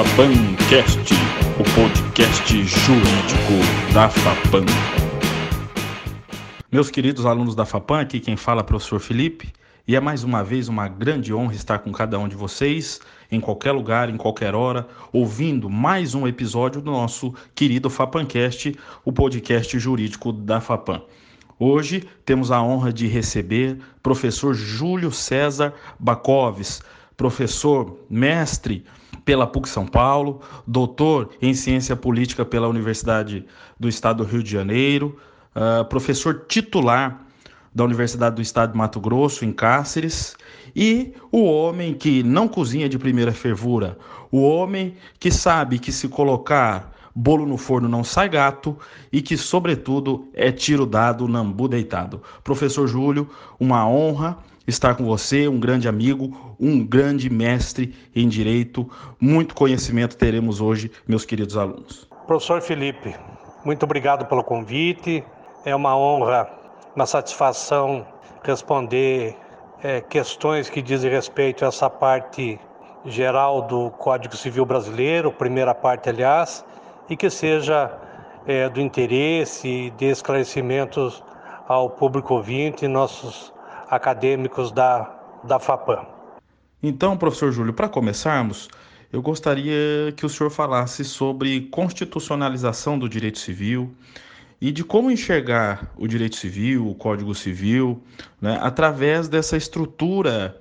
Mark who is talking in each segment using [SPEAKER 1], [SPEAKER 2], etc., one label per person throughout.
[SPEAKER 1] FAPANcast, o podcast jurídico da FAPAN. Meus queridos alunos da FAPAN, aqui quem fala é o professor Felipe, e é mais uma vez uma grande honra estar com cada um de vocês, em qualquer lugar, em qualquer hora, ouvindo mais um episódio do nosso querido FAPANcast, o podcast jurídico da FAPAN. Hoje temos a honra de receber professor Júlio César Bacoves, professor mestre pela PUC São Paulo, doutor em ciência política pela Universidade do Estado do Rio de Janeiro, uh, professor titular da Universidade do Estado de Mato Grosso, em Cáceres, e o homem que não cozinha de primeira fervura, o homem que sabe que se colocar bolo no forno não sai gato e que, sobretudo, é tiro dado, nambu deitado. Professor Júlio, uma honra estar com você, um grande amigo, um grande mestre em direito. Muito conhecimento teremos hoje, meus queridos alunos.
[SPEAKER 2] Professor Felipe, muito obrigado pelo convite. É uma honra, uma satisfação responder é, questões que dizem respeito a essa parte geral do Código Civil Brasileiro, primeira parte, aliás, e que seja é, do interesse de esclarecimentos ao público ouvinte e nossos acadêmicos da, da FAPAM.
[SPEAKER 1] Então, professor Júlio, para começarmos, eu gostaria que o senhor falasse sobre constitucionalização do direito civil e de como enxergar o direito civil, o Código Civil, né, através dessa estrutura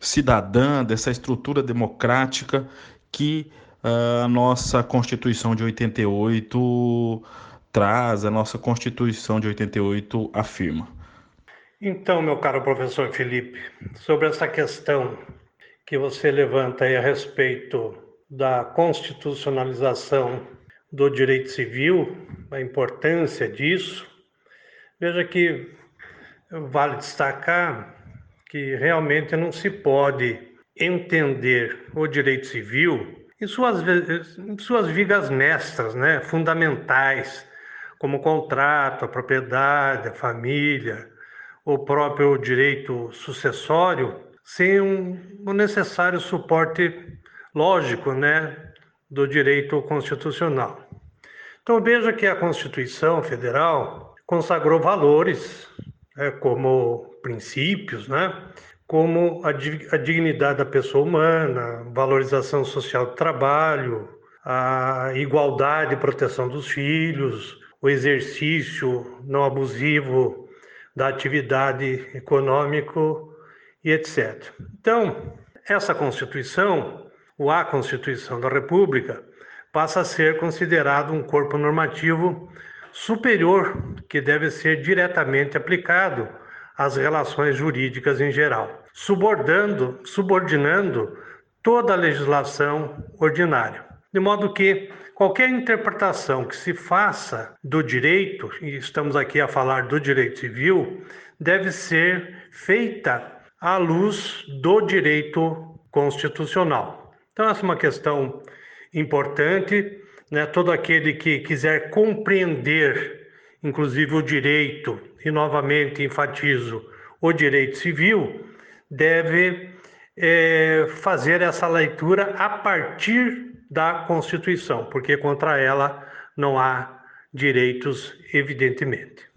[SPEAKER 1] cidadã, dessa estrutura democrática que uh, a nossa Constituição de 88 traz, a nossa Constituição de 88 afirma.
[SPEAKER 2] Então, meu caro professor Felipe, sobre essa questão que você levanta aí a respeito da constitucionalização do direito civil, a importância disso, veja que vale destacar que realmente não se pode entender o direito civil em suas, em suas vigas mestras, né, fundamentais, como o contrato, a propriedade, a família, o próprio direito sucessório sem um, necessário suporte lógico né, do direito constitucional. Então veja que a Constituição Federal consagrou valores né, como princípios, né, como a, a dignidade da pessoa humana, valorização social do trabalho, a igualdade e proteção dos filhos, o exercício não abusivo da atividade econômico e etc. Então, essa Constituição, ou a Constituição da República, passa a ser considerado um corpo normativo superior que deve ser diretamente aplicado às relações jurídicas em geral, subordinando, toda a legislação ordinária. De modo que qualquer interpretação que se faça do direito, e estamos aqui a falar do direito civil, deve ser feita à luz do direito constitucional. Então, essa é uma questão importante. Né? Todo aquele que quiser compreender, inclusive, o direito, e novamente enfatizo, o direito civil, deve é, fazer essa leitura a partir da Constituição, porque contra ela não há direitos, evidentemente.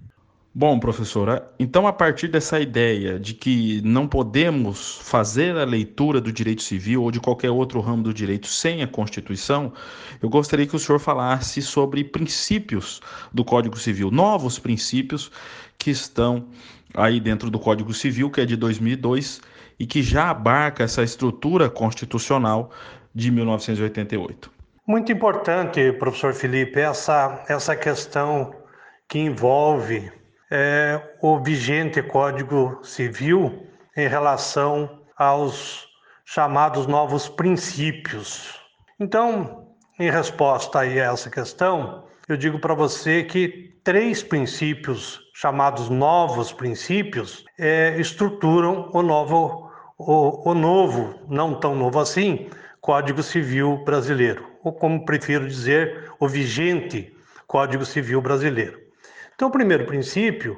[SPEAKER 1] Bom, professora, então a partir dessa ideia de que não podemos fazer a leitura do direito civil ou de qualquer outro ramo do direito sem a Constituição, eu gostaria que o senhor falasse sobre princípios do Código Civil, novos princípios que estão aí dentro do Código Civil, que é de 2002 e que já abarca essa estrutura constitucional de 1988.
[SPEAKER 2] Muito importante, professor Felipe, essa, essa questão que envolve é, o vigente Código Civil em relação aos chamados novos princípios. Então, em resposta a essa questão, eu digo para você que três princípios chamados novos princípios é, estruturam o novo, o, o novo, não tão novo assim, Código Civil Brasileiro, ou como prefiro dizer, o vigente Código Civil Brasileiro. Então, o primeiro princípio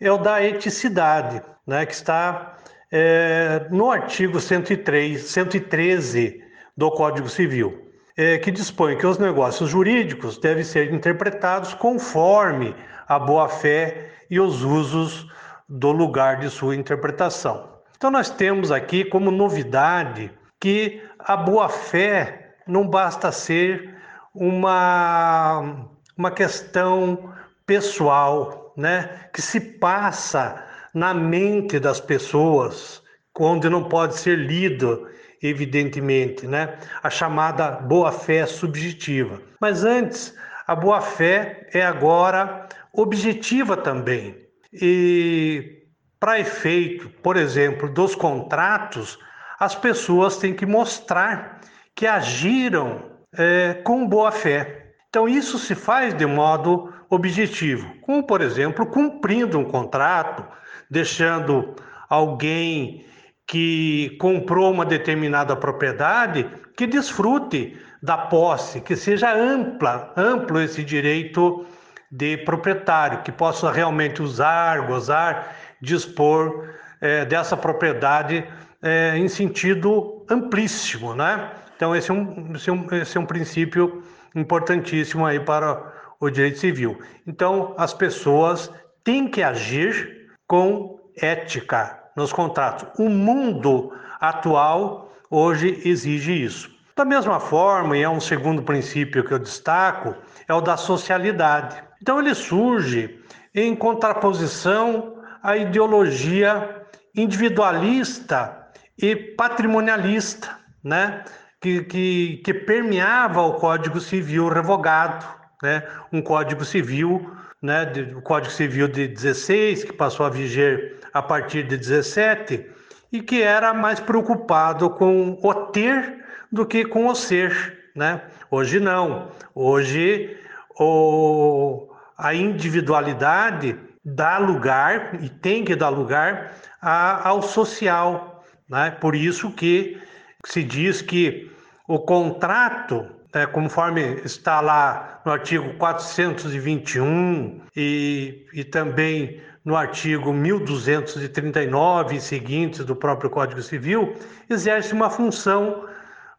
[SPEAKER 2] é o da eticidade, né, que está é, no artigo 103, 113 do Código Civil. é, que dispõe que os negócios jurídicos devem ser interpretados conforme a boa-fé e os usos do lugar de sua interpretação. Então, nós temos aqui como novidade que a boa-fé não basta ser uma, uma questão pessoal, né, que se passa na mente das pessoas, onde não pode ser lido, evidentemente, né, a chamada boa-fé subjetiva. Mas antes, a boa-fé é agora objetiva também. E para efeito, por exemplo, dos contratos, as pessoas têm que mostrar que agiram é, com boa fé. Então, isso se faz de modo objetivo, como, por exemplo, cumprindo um contrato, deixando alguém que comprou uma determinada propriedade que desfrute da posse, que seja ampla, amplo esse direito de proprietário, que possa realmente usar, gozar, dispor é, dessa propriedade é, em sentido amplíssimo, né? Então esse é, um, esse, é um, esse é um princípio importantíssimo aí para o direito civil. Então as pessoas têm que agir com ética nos contratos. O mundo atual hoje exige isso. Da mesma forma, e é um segundo princípio que eu destaco, é o da socialidade. Então ele surge em contraposição à ideologia individualista e patrimonialista, né? que, que, que permeava o Código Civil revogado, né? um Código Civil, né? o Código Civil de 16, que passou a viger a partir de 17, e que era mais preocupado com o ter do que com o ser. Né? Hoje não. Hoje o, a individualidade dá lugar e tem que dar lugar a, ao social. Né? Por isso que se diz que o contrato, né, conforme está lá no artigo 421 e, e também no artigo 1239 e seguintes do próprio Código Civil, exerce uma função,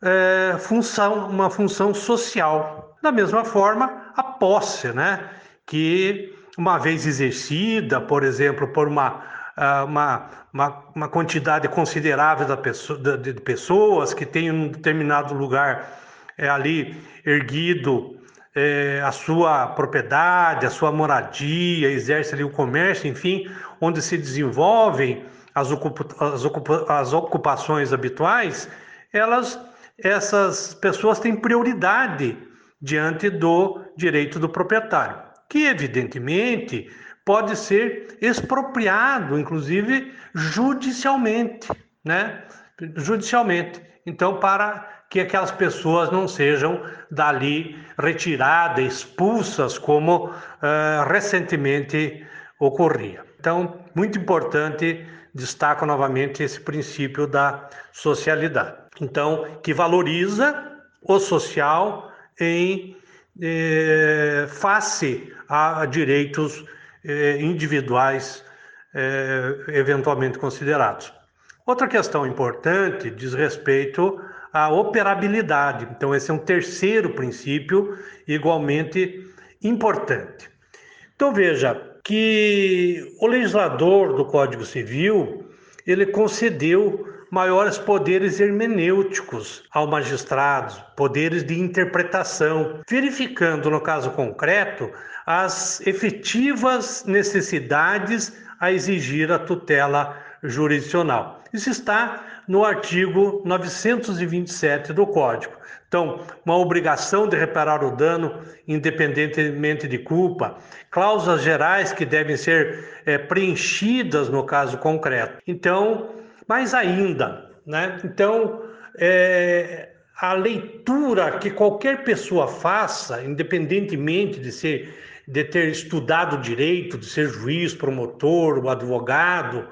[SPEAKER 2] é, função, uma função social. Da mesma forma, a posse, né? que uma vez exercida, por exemplo, por uma, ah, uma, uma, uma quantidade considerável de pessoas que tem um determinado lugar é, ali erguido é, a sua propriedade, a sua moradia, exerce ali o comércio, enfim, onde se desenvolvem as, ocupa as, ocupa as ocupações habituais, elas, essas pessoas têm prioridade diante do direito do proprietário, que evidentemente pode ser expropriado, inclusive judicialmente, né? Judicialmente. Então, para que aquelas pessoas não sejam dali retiradas, expulsas, como uh, recentemente ocorria. Então, muito importante, destaco novamente esse princípio da socialidade. Então, que valoriza o social em eh, face a direitos eh, individuais eh, eventualmente considerados. Outra questão importante diz respeito a operabilidade. Então, esse é um terceiro princípio igualmente importante. Então, veja que o legislador do Código Civil ele concedeu maiores poderes hermenêuticos ao magistrado, poderes de interpretação, verificando no caso concreto as efetivas necessidades a exigir a tutela jurisdicional. Isso está no artigo 927 do Código. Então, uma obrigação de reparar o dano independentemente de culpa, cláusulas gerais que devem ser é, preenchidas no caso concreto. Então, mais ainda, né? Então, é, a leitura que qualquer pessoa faça, independentemente de ser de ter estudado direito, de ser juiz, promotor, advogado,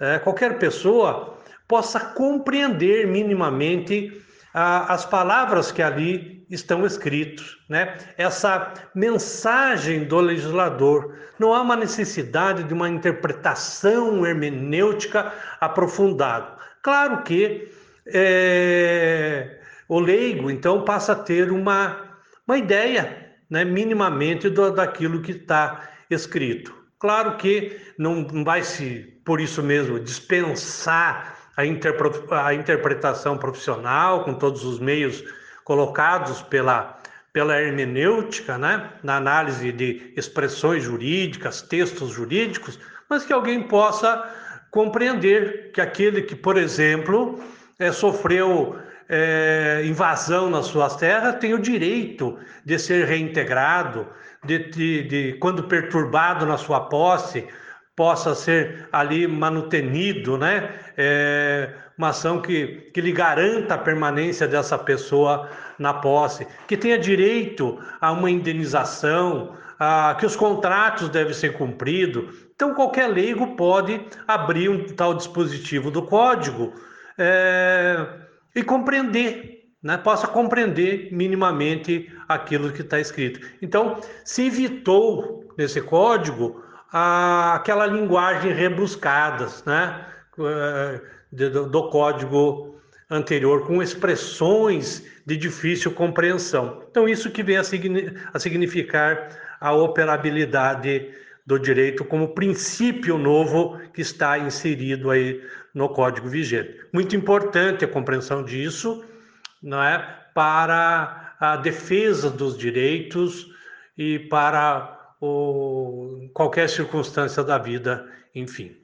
[SPEAKER 2] é, qualquer pessoa possa compreender minimamente ah, as palavras que ali estão escritas, né? Essa mensagem do legislador. Não há uma necessidade de uma interpretação hermenêutica aprofundada. Claro que é, o leigo, então, passa a ter uma, uma ideia, né, minimamente, do, daquilo que está escrito. Claro que não vai se, por isso mesmo, dispensar a, a interpretação profissional com todos os meios colocados pela, pela hermenêutica, né, na análise de expressões jurídicas, textos jurídicos, mas que alguém possa compreender que aquele que, por exemplo, é, sofreu é, invasão nas suas terras tem o direito de ser reintegrado, de, de, de, quando perturbado na sua posse, possa ser ali manutenido, né? É, uma ação que, que lhe garanta a permanência dessa pessoa na posse, que tenha direito a uma indenização, a, que os contratos devem ser cumpridos. Então, qualquer leigo pode abrir um tal dispositivo do código é, e compreender, né? possa compreender minimamente aquilo que está escrito. Então, se evitou nesse código a, aquela linguagem rebuscadas, né? É, do, do código anterior, com expressões de difícil compreensão. Então, isso que vem a, a significar a operabilidade do direito como princípio novo que está inserido aí no Código Vigente. Muito importante a compreensão disso, não é, para a defesa dos direitos e para o, qualquer circunstância da vida, enfim.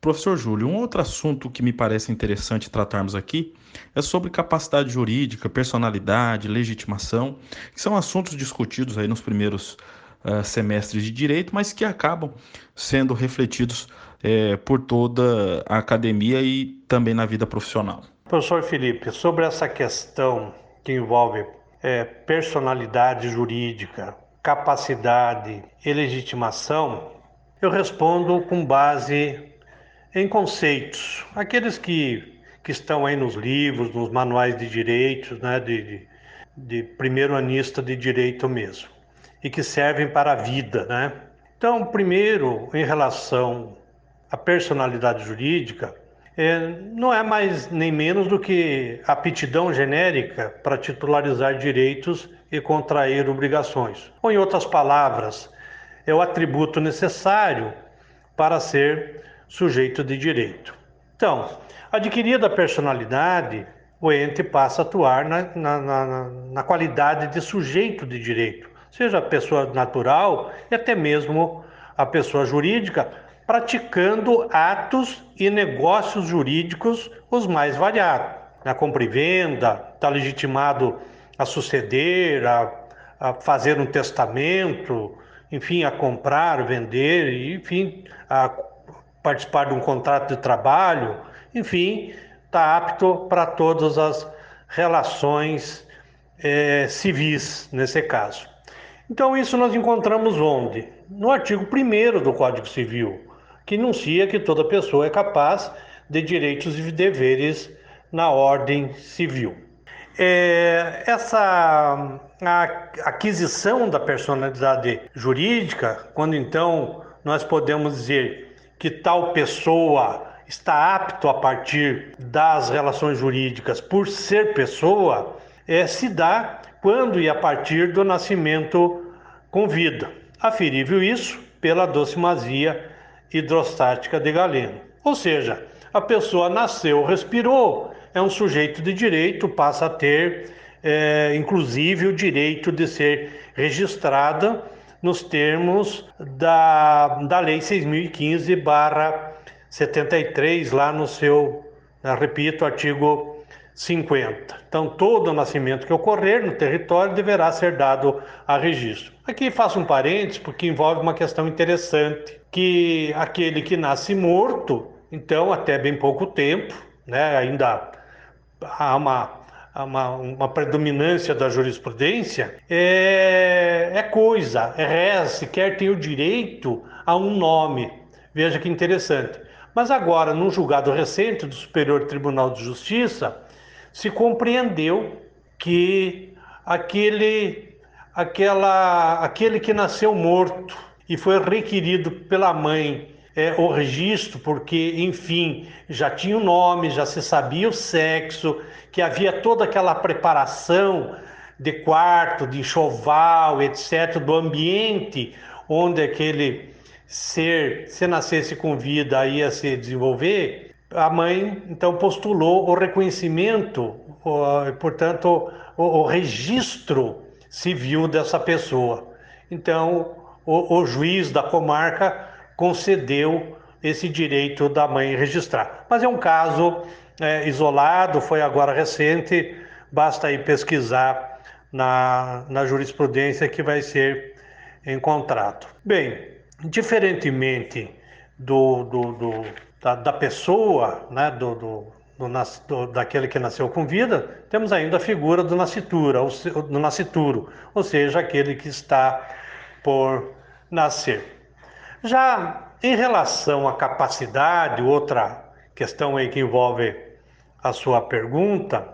[SPEAKER 1] Professor Júlio, um outro assunto que me parece interessante tratarmos aqui é sobre capacidade jurídica, personalidade, legitimação, que são assuntos discutidos aí nos primeiros uh, semestres de direito, mas que acabam sendo refletidos uh, por toda a academia e também na vida profissional.
[SPEAKER 2] Professor Felipe, sobre essa questão que envolve é, personalidade jurídica, capacidade e legitimação, eu respondo com base em conceitos, aqueles que, que estão aí nos livros, nos manuais de direitos, né, de, de, de primeiro anista de direito mesmo, e que servem para a vida, né? Então, primeiro, em relação à personalidade jurídica, é, não é mais nem menos do que aptidão genérica para titularizar direitos e contrair obrigações. Ou, em outras palavras, é o atributo necessário para ser sujeito de direito. Então, adquirida a personalidade, o ente passa a atuar na, na, na, na qualidade de sujeito de direito, seja a pessoa natural e até mesmo a pessoa jurídica, praticando atos e negócios jurídicos os mais variados. Na compra e venda, está legitimado a suceder, a, a fazer um testamento, enfim, a comprar, vender, enfim, a participar de um contrato de trabalho, enfim, está apto para todas as relações é, civis, nesse caso. Então, isso nós encontramos onde? No artigo 1 do Código Civil, que enuncia que toda pessoa é capaz de direitos e deveres na ordem civil. É, essa aquisição da personalidade jurídica, quando então nós podemos dizer que tal pessoa está apto a partir das relações jurídicas por ser pessoa, é, se dá quando e a partir do nascimento com vida. Aferível isso pela docimazia hidrostática de Galeno. Ou seja, a pessoa nasceu, respirou, é um sujeito de direito, passa a ter, é, inclusive, o direito de ser registrada nos termos da, da Lei 6.015-73, lá no seu, repito, artigo 50. Então, todo nascimento que ocorrer no território deverá ser dado a registro. Aqui faço um parênteses, porque envolve uma questão interessante, que aquele que nasce morto, então, até bem pouco tempo, né, ainda há uma uma, uma predominância da jurisprudência, é, é coisa, é res, sequer tem o direito a um nome. Veja que interessante. Mas agora, num julgado recente do Superior Tribunal de Justiça, se compreendeu que aquele, aquela, aquele que nasceu morto e foi requerido pela mãe é, o registro, porque, enfim, já tinha o nome, já se sabia o sexo, que havia toda aquela preparação de quarto, de enxoval, etc., do ambiente onde aquele ser, se nascesse com vida, ia se desenvolver, a mãe então postulou o reconhecimento, portanto, o, o registro civil dessa pessoa. Então, o, o juiz da comarca concedeu esse direito da mãe registrar. Mas é um caso é, isolado, foi agora recente, basta aí pesquisar na, na jurisprudência que vai ser encontrado. Bem, diferentemente do, do, do da, da, pessoa, né, do, do, do, daquele que nasceu com vida, temos ainda a figura do nascitura, do nascituro, ou seja, aquele que está por nascer. Já em relação à capacidade, outra questão aí que envolve a sua pergunta,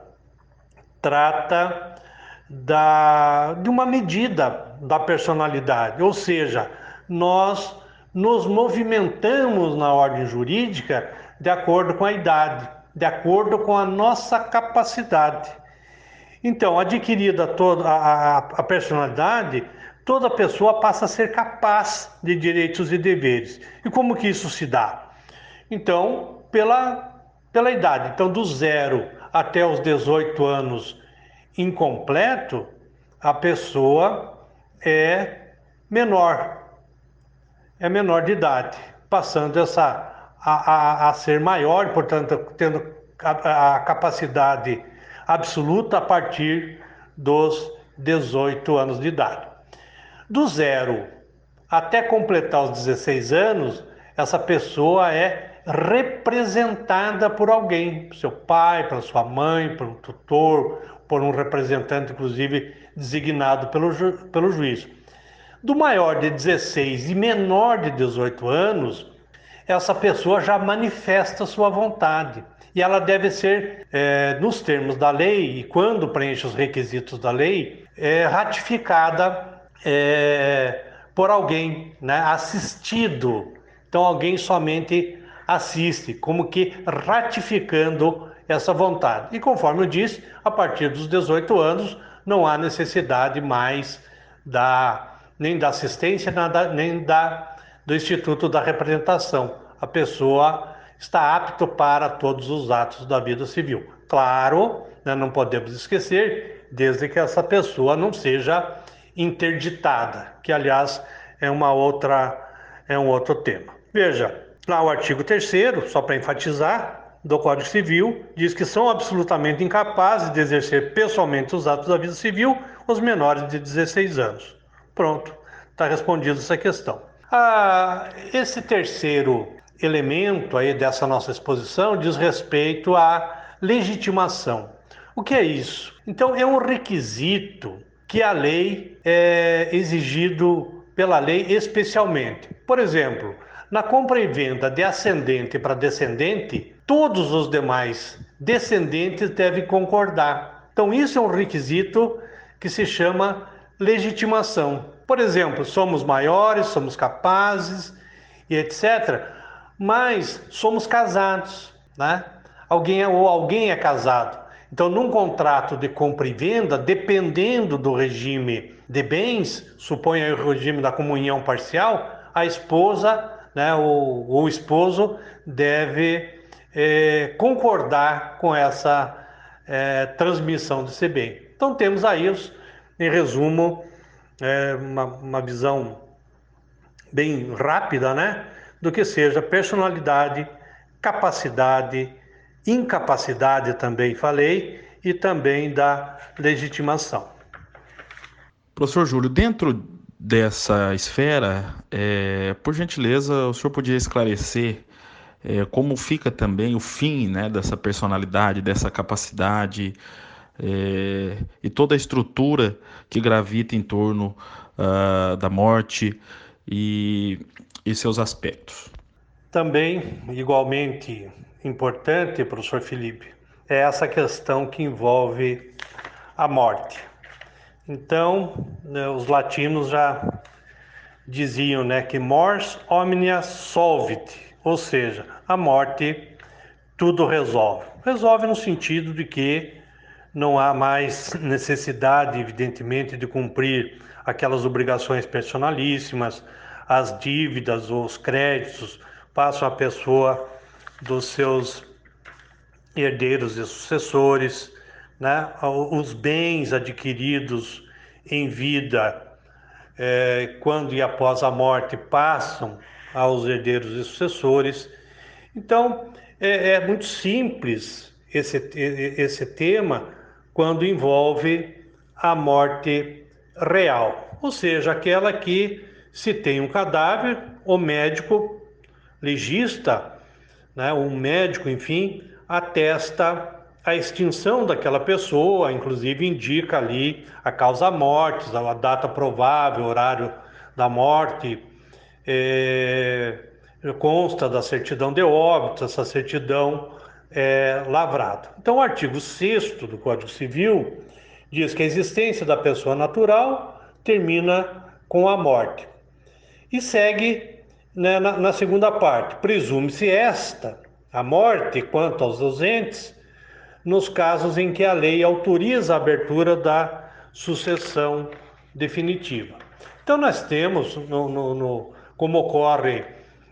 [SPEAKER 2] trata da, de uma medida da personalidade, ou seja, nós nos movimentamos na ordem jurídica de acordo com a idade, de acordo com a nossa capacidade. Então, adquirida toda a, a, a personalidade, toda pessoa passa a ser capaz de direitos e deveres. E como que isso se dá? Então, pela, pela idade. Então, do zero até os 18 anos incompleto, a pessoa é menor, é menor de idade, passando essa a, a, a ser maior, portanto, tendo a, a capacidade absoluta a partir dos 18 anos de idade. Do zero até completar os 16 anos, essa pessoa é representada por alguém, seu pai, pela sua mãe, por um tutor, por um representante, inclusive designado pelo, ju pelo juiz. Do maior de 16 e menor de 18 anos, essa pessoa já manifesta sua vontade. E ela deve ser, é, nos termos da lei, e quando preenche os requisitos da lei, é, ratificada é, por alguém, né, assistido. Então alguém somente assiste, como que ratificando essa vontade. E conforme eu disse, a partir dos 18 anos não há necessidade mais da nem da assistência, nada, nem da do Instituto da Representação. A pessoa está apto para todos os atos da vida civil. Claro, né, não podemos esquecer, desde que essa pessoa não seja interditada, que aliás é uma outra é um outro tema. Veja, lá o artigo 3 só para enfatizar, do Código Civil, diz que são absolutamente incapazes de exercer pessoalmente os atos da vida civil os menores de 16 anos. Pronto, está respondida essa questão. Ah, esse terceiro elemento aí dessa nossa exposição diz respeito à legitimação. O que é isso? Então, é um requisito que a lei é exigido pela lei especialmente. Por exemplo, na compra e venda de ascendente para descendente, todos os demais descendentes devem concordar. Então, isso é um requisito que se chama legitimação. Por exemplo, somos maiores, somos capazes e etc. Mas somos casados, né? Alguém é, ou alguém é casado. Então, num contrato de compra e venda, dependendo do regime de bens, suponha o regime da comunhão parcial, a esposa, né, o, o esposo deve é, concordar com essa é, transmissão desse bem. Então, temos aí, em resumo, é, uma, uma visão bem rápida, né, do que seja personalidade, capacidade, incapacidade também falei e também da legitimação.
[SPEAKER 1] Professor Júlio, dentro dessa esfera, é, por gentileza, o senhor podia esclarecer é, como fica também o fim né, dessa personalidade, dessa capacidade é, e toda a estrutura que gravita em torno uh, da morte e, e seus aspectos.
[SPEAKER 2] Também, igualmente importante, professor Felipe, é essa questão que envolve a morte. Então, né, os latinos já, diziam né, que mors omnia solvit, ou seja, a morte tudo resolve. Resolve no sentido de que não há mais necessidade, evidentemente, de cumprir aquelas obrigações personalíssimas, as dívidas ou os créditos passam à pessoa dos seus herdeiros e sucessores, né? os bens adquiridos em vida, é, quando e após a morte, passam aos herdeiros e sucessores. Então, é, é muito simples esse, esse tema quando envolve a morte real, ou seja, aquela que se tem um cadáver, o médico legista, né, um médico, enfim, atesta a extinção daquela pessoa, inclusive indica ali a causa morte, a data provável, horário da morte, é, consta da certidão de óbito, essa certidão é lavrada. Então, o artigo 6 do Código Civil diz que a existência da pessoa natural termina com a morte. E segue né, na, na segunda parte: presume-se esta, a morte, quanto aos ausentes, nos casos em que a lei autoriza a abertura da sucessão definitiva. Então, nós temos, no, no, no, como ocorre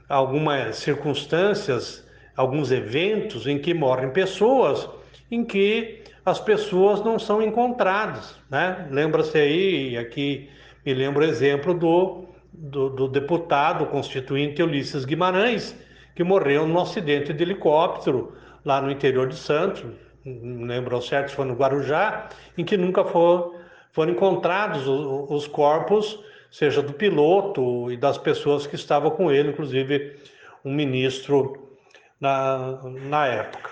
[SPEAKER 2] algumas circunstâncias, alguns eventos em que morrem pessoas, em que as pessoas não são encontradas. Né? Lembra-se aí, aqui me lembro o exemplo do, do, do deputado constituinte Ulisses Guimarães, que morreu num acidente de helicóptero lá no interior de Santos, não lembro ao certo se foi no Guarujá, em que nunca for, foram encontrados os, os corpos, seja do piloto e das pessoas que estavam com ele, inclusive um ministro na, na época.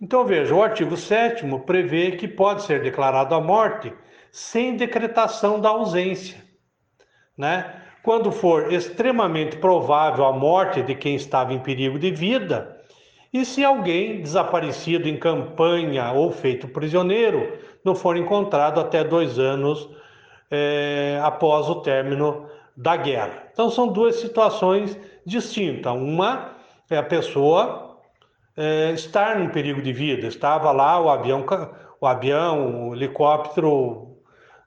[SPEAKER 2] Então veja, o artigo 7 prevê que pode ser declarado a morte sem decretação da ausência, né? Quando for extremamente provável a morte de quem estava em perigo de vida, e se alguém desaparecido em campanha ou feito prisioneiro não for encontrado até dois anos é, após o término da guerra. Então são duas situações distintas. Uma é a pessoa é, estar em perigo de vida, estava lá o avião, o avião, o helicóptero,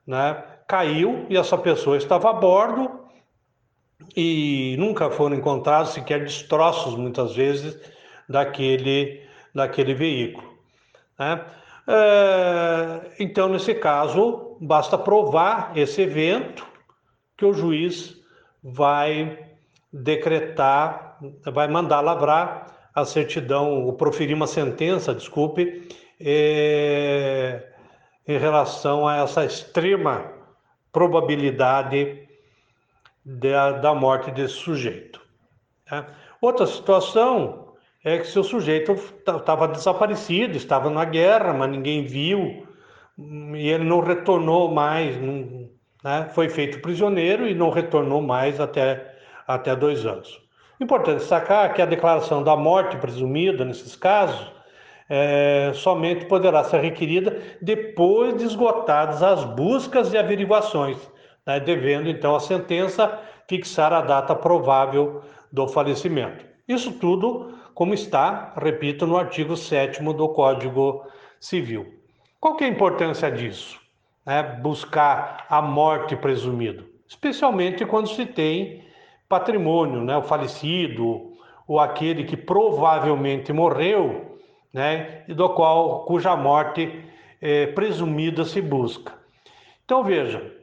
[SPEAKER 2] né, caiu e essa pessoa estava a bordo e nunca foram encontrados sequer destroços muitas vezes daquele, daquele veículo. Né? É, então, nesse caso, basta provar esse evento que o juiz vai decretar, vai mandar lavrar a certidão, ou proferir uma sentença, desculpe, é, em relação a essa extrema probabilidade da, da morte desse sujeito. Né? Outra situação é que seu sujeito estava desaparecido, estava na guerra, mas ninguém viu, e ele não retornou mais, não, né? foi feito prisioneiro e não retornou mais até, até dois anos. Importante destacar que a declaração da morte presumida, nesses casos, é, somente poderá ser requerida depois de esgotadas as buscas e averiguações, né? devendo então a sentença fixar a data provável do falecimento. Isso tudo como está, repito, no artigo 7 do Código Civil. Qual que é a importância disso? É buscar a morte presumido, especialmente quando se tem patrimônio, né? o falecido, ou aquele que provavelmente morreu, né? e do qual cuja morte é, presumida se busca. Então veja,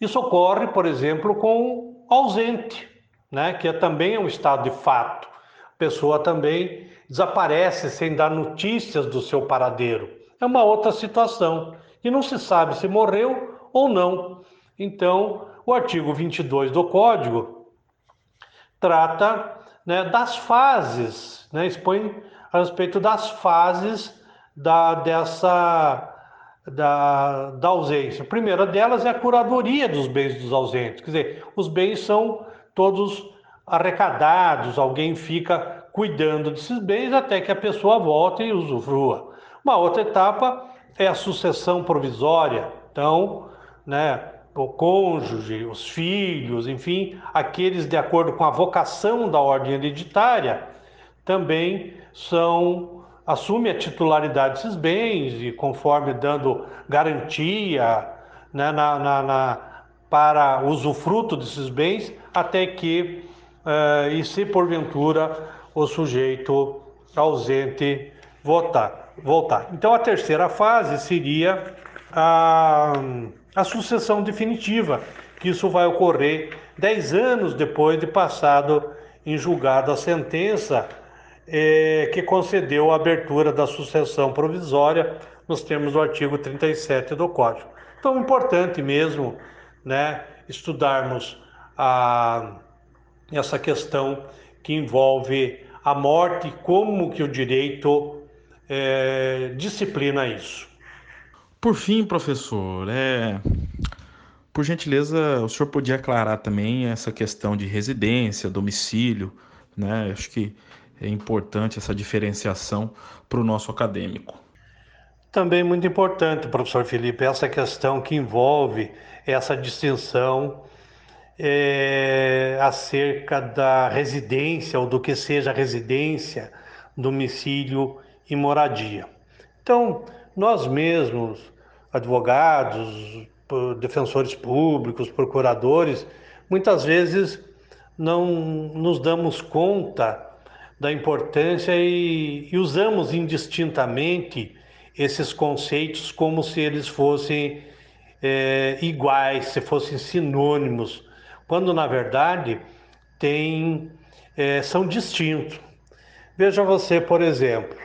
[SPEAKER 2] isso ocorre, por exemplo, com ausente, né? que é também um estado de fato pessoa também desaparece sem dar notícias do seu paradeiro. É uma outra situação e não se sabe se morreu ou não. Então, o artigo 22 do Código trata né, das fases, né, expõe a respeito das fases da, dessa da, da ausência. A primeira delas é a curadoria dos bens dos ausentes, quer dizer, os bens são todos arrecadados, alguém fica cuidando desses bens até que a pessoa volte e usufrua. Uma outra etapa é a sucessão provisória. Então, né, o cônjuge, os filhos, enfim, aqueles de acordo com a vocação da ordem hereditária, também são assume a titularidade desses bens e conforme dando garantia né, na, na, na, para usufruto desses bens, até que, uh, e se porventura o sujeito ausente votar, voltar. Então a terceira fase seria a, a sucessão definitiva, que isso vai ocorrer dez anos depois de passado em julgado a sentença é, que concedeu a abertura da sucessão provisória nos termos do artigo 37 do Código. Então, é importante mesmo né, estudarmos a, essa questão que envolve a morte, como que o direito é, disciplina isso.
[SPEAKER 1] Por fim, professor, é, por gentileza, o senhor podia aclarar também essa questão de residência, domicílio, né? Acho que é importante essa diferenciação para o nosso acadêmico.
[SPEAKER 2] Também muito importante, professor Felipe, essa questão que envolve essa distinção é, acerca da residência ou do que seja residência, domicílio e moradia. Então, nós mesmos, advogados, defensores públicos, procuradores, muitas vezes não nos damos conta da importância e, e, usamos indistintamente esses conceitos como se eles fossem é, iguais, se fossem sinônimos, quando na verdade tem, é, são distintos. Veja você, por exemplo,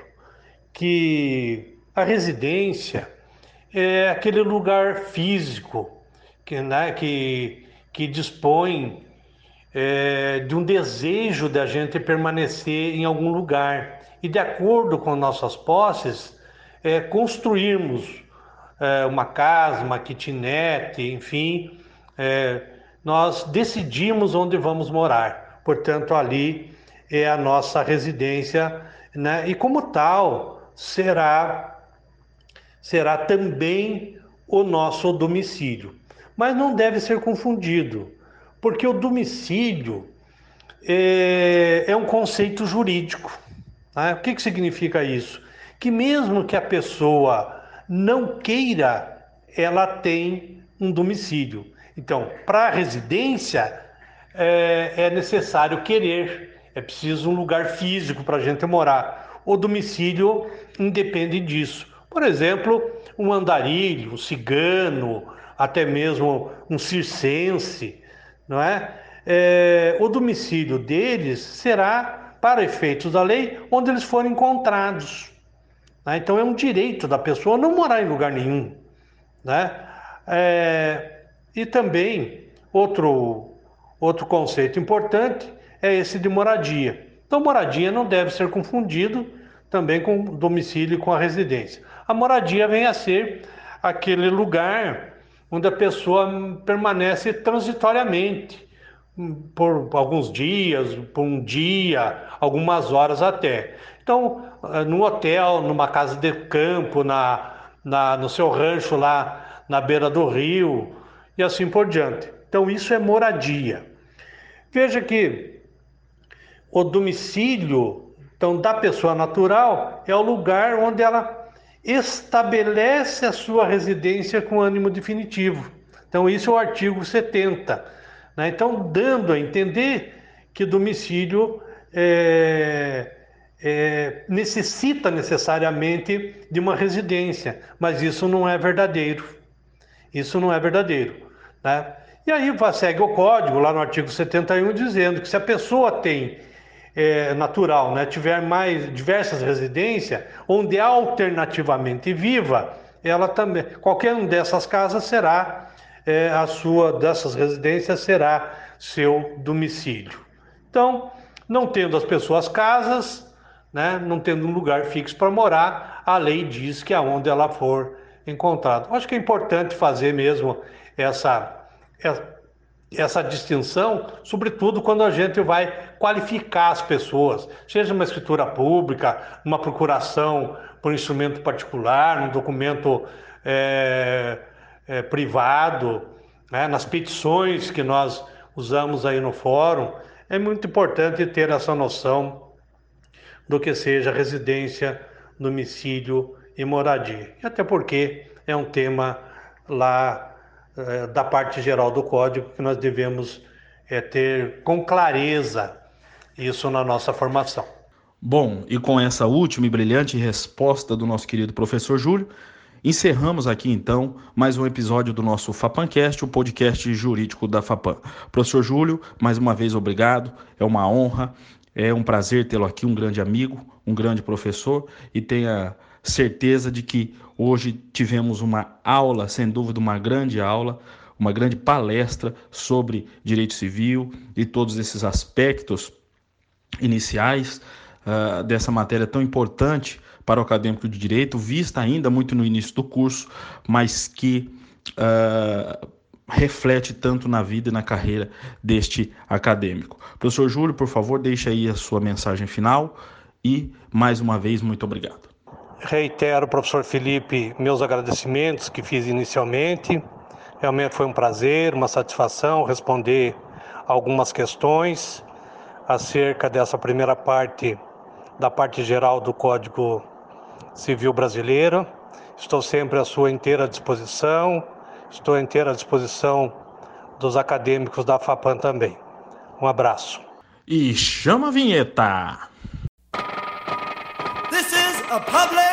[SPEAKER 2] que a residência é aquele lugar físico que, né, que, que dispõe é, de um desejo da gente permanecer em algum lugar e, de acordo com nossas posses, é, construirmos é, uma casa, uma kitnet, enfim, é, nós decidimos onde vamos morar. Portanto, ali é a nossa residência, né? e como tal, será será também o nosso domicílio. Mas não deve ser confundido, porque o domicílio é, é um conceito jurídico. Né? O que, que significa isso? Que mesmo que a pessoa não queira, ela tem um domicílio. Então, para a residência, é, é necessário querer, é preciso um lugar físico para a gente morar. O domicílio independe disso. Por exemplo, um andarilho, um cigano, até mesmo um circense, não é? é? O domicílio deles será, para efeitos da lei, onde eles forem encontrados. Né? Então é um direito da pessoa não morar em lugar nenhum. Né? É, e também outro, outro conceito importante é esse de moradia. Então, moradia não deve ser confundido também com domicílio e com a residência. A moradia vem a ser aquele lugar onde a pessoa permanece transitoriamente, por alguns dias, por um dia, algumas horas até. Então, eh, no hotel, numa casa de campo, na, na, no seu rancho lá na beira do rio e assim por diante. Então, isso é moradia. Veja que o domicílio então, da pessoa natural é o lugar onde ela estabelece a sua residência com ânimo definitivo. Então, isso é o artigo 70. Né? Então, dando a entender que domicílio é, é, necessita necessariamente de uma residência, mas isso não é verdadeiro. Isso não é verdadeiro. Né? E aí segue o código, lá no artigo 71, dizendo que se a pessoa tem é, natural, né, tiver mais diversas residências, onde alternativamente viva, ela também, qualquer uma dessas casas será é, a sua dessas residências será seu domicílio. Então, não tendo as pessoas casas, né, não tendo um lugar fixo para morar, a lei diz que aonde ela for encontrada. Acho que é importante fazer mesmo essa, essa distinção, sobretudo quando a gente vai qualificar as pessoas, seja uma escritura pública, uma procuração por instrumento particular, um documento é, é, privado, né, nas petições que nós usamos aí no fórum, é muito importante ter essa noção do que seja residência, domicílio e moradia. E até porque é um tema lá eh, da parte geral do código que nós devemos eh, ter com clareza isso na nossa formação.
[SPEAKER 1] Bom, e com essa última e brilhante resposta do nosso querido professor Júlio, encerramos aqui então mais um episódio do nosso FAPANcast, o podcast jurídico da FAPAN. Professor Júlio, mais uma vez obrigado, é uma honra, é um prazer tê-lo aqui, um grande amigo, um grande professor e tenha certeza de que hoje tivemos uma aula, sem dúvida, uma grande aula, uma grande palestra sobre direito civil e todos esses aspectos iniciais uh, dessa matéria tão importante para o acadêmico de direito, vista ainda muito no início do curso, mas que uh, reflete tanto na vida e na carreira deste acadêmico. Professor Júlio, por favor, deixe aí a sua mensagem final e, mais uma vez, muito obrigado.
[SPEAKER 2] Reitero, professor Felipe, meus agradecimentos que fiz inicialmente. Realmente foi um prazer, uma satisfação responder algumas questões acerca dessa primeira parte da parte geral do Código Civil Brasileiro. Estou sempre à sua inteira disposição, estou à inteira disposição dos acadêmicos da FAPAN também. Um abraço.
[SPEAKER 1] E chama a vinheta! This is a public